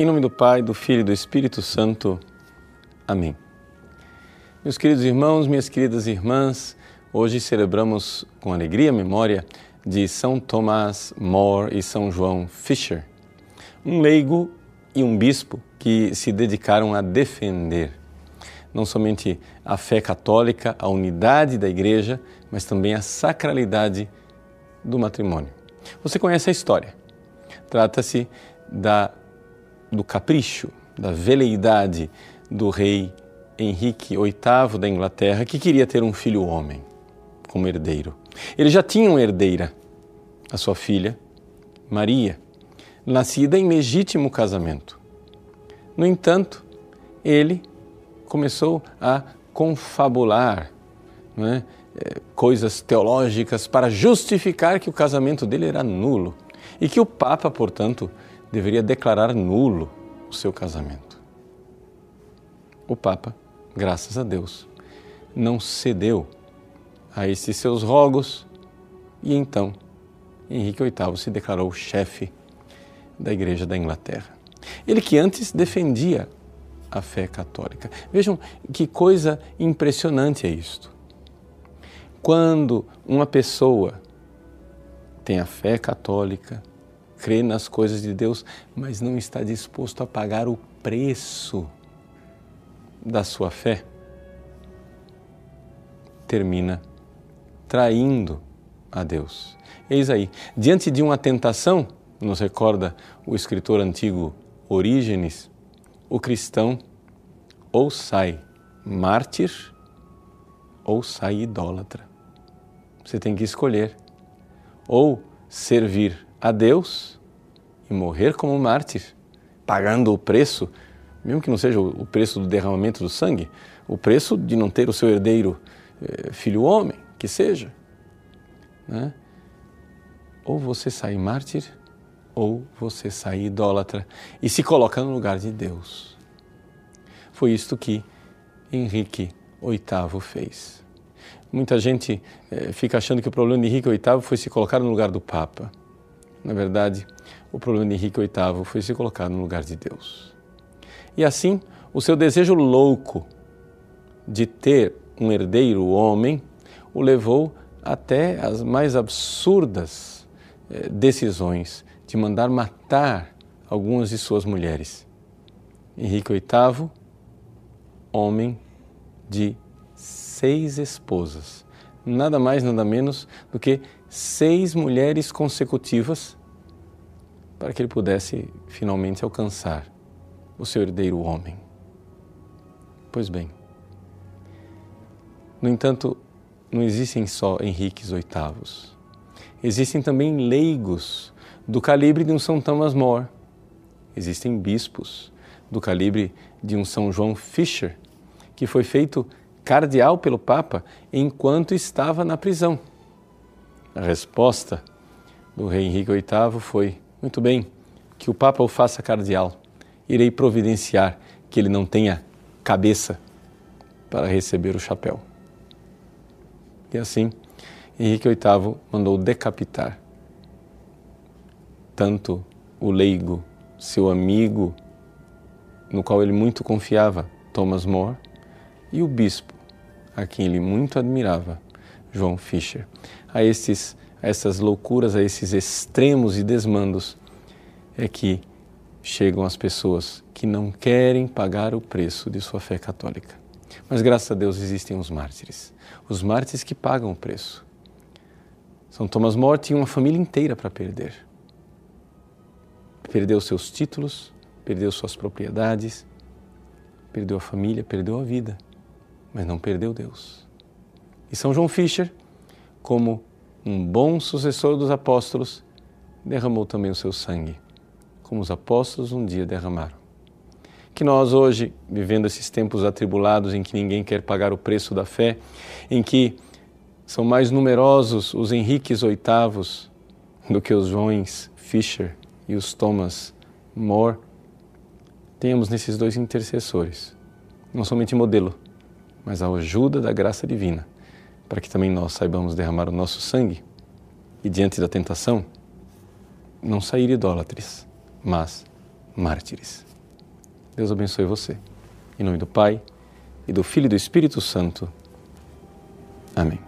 Em nome do Pai, do Filho e do Espírito Santo. Amém. Meus queridos irmãos, minhas queridas irmãs, hoje celebramos com alegria a memória de São Tomás More e São João Fisher, um leigo e um bispo que se dedicaram a defender não somente a fé católica, a unidade da igreja, mas também a sacralidade do matrimônio. Você conhece a história. Trata-se da do capricho, da veleidade do rei Henrique VIII da Inglaterra, que queria ter um filho homem como herdeiro. Ele já tinha uma herdeira, a sua filha, Maria, nascida em legítimo casamento. No entanto, ele começou a confabular é, coisas teológicas para justificar que o casamento dele era nulo e que o Papa, portanto, deveria declarar nulo o seu casamento. O Papa, graças a Deus, não cedeu a esses seus rogos e então Henrique VIII se declarou chefe da Igreja da Inglaterra. Ele que antes defendia a fé católica. Vejam que coisa impressionante é isto. Quando uma pessoa tem a fé católica, crê nas coisas de Deus, mas não está disposto a pagar o preço da sua fé, termina traindo a Deus. Eis aí, diante de uma tentação, nos recorda o escritor antigo Orígenes, o cristão ou sai mártir ou sai idólatra. Você tem que escolher ou servir a Deus e morrer como mártir, pagando o preço, mesmo que não seja o preço do derramamento do sangue, o preço de não ter o seu herdeiro eh, filho homem, que seja. Né? Ou você sai mártir, ou você sai idólatra e se coloca no lugar de Deus. Foi isto que Henrique VIII fez. Muita gente eh, fica achando que o problema de Henrique VIII foi se colocar no lugar do Papa. Na verdade, o problema de Henrique VIII foi se colocar no lugar de Deus. E assim, o seu desejo louco de ter um herdeiro homem o levou até as mais absurdas eh, decisões de mandar matar algumas de suas mulheres. Henrique VIII, homem de seis esposas, nada mais, nada menos do que seis mulheres consecutivas para que ele pudesse finalmente alcançar o seu herdeiro homem. Pois bem, no entanto, não existem só Henriques VIII. Existem também leigos do calibre de um São Thomas More. Existem bispos do calibre de um São João Fisher, que foi feito cardeal pelo Papa enquanto estava na prisão. A resposta do rei Henrique VIII foi: muito bem, que o Papa o faça cardeal. Irei providenciar que ele não tenha cabeça para receber o chapéu. E assim, Henrique VIII mandou decapitar tanto o leigo, seu amigo, no qual ele muito confiava, Thomas More, e o bispo, a quem ele muito admirava, João Fischer. A esses a essas loucuras, a esses extremos e desmandos, é que chegam as pessoas que não querem pagar o preço de sua fé católica. Mas graças a Deus existem os mártires, os mártires que pagam o preço. São Tomás More tinha uma família inteira para perder. Perdeu seus títulos, perdeu suas propriedades, perdeu a família, perdeu a vida, mas não perdeu Deus. E São João Fischer, como um bom sucessor dos apóstolos, derramou também o seu sangue, como os apóstolos um dia derramaram. Que nós hoje, vivendo esses tempos atribulados em que ninguém quer pagar o preço da fé, em que são mais numerosos os Henriques VIII do que os Joões Fischer e os Thomas More, tenhamos nesses dois intercessores, não somente modelo, mas a ajuda da graça divina para que também nós saibamos derramar o nosso sangue e, diante da tentação, não sair idólatres, mas mártires. Deus abençoe você. Em nome do Pai, e do Filho e do Espírito Santo. Amém.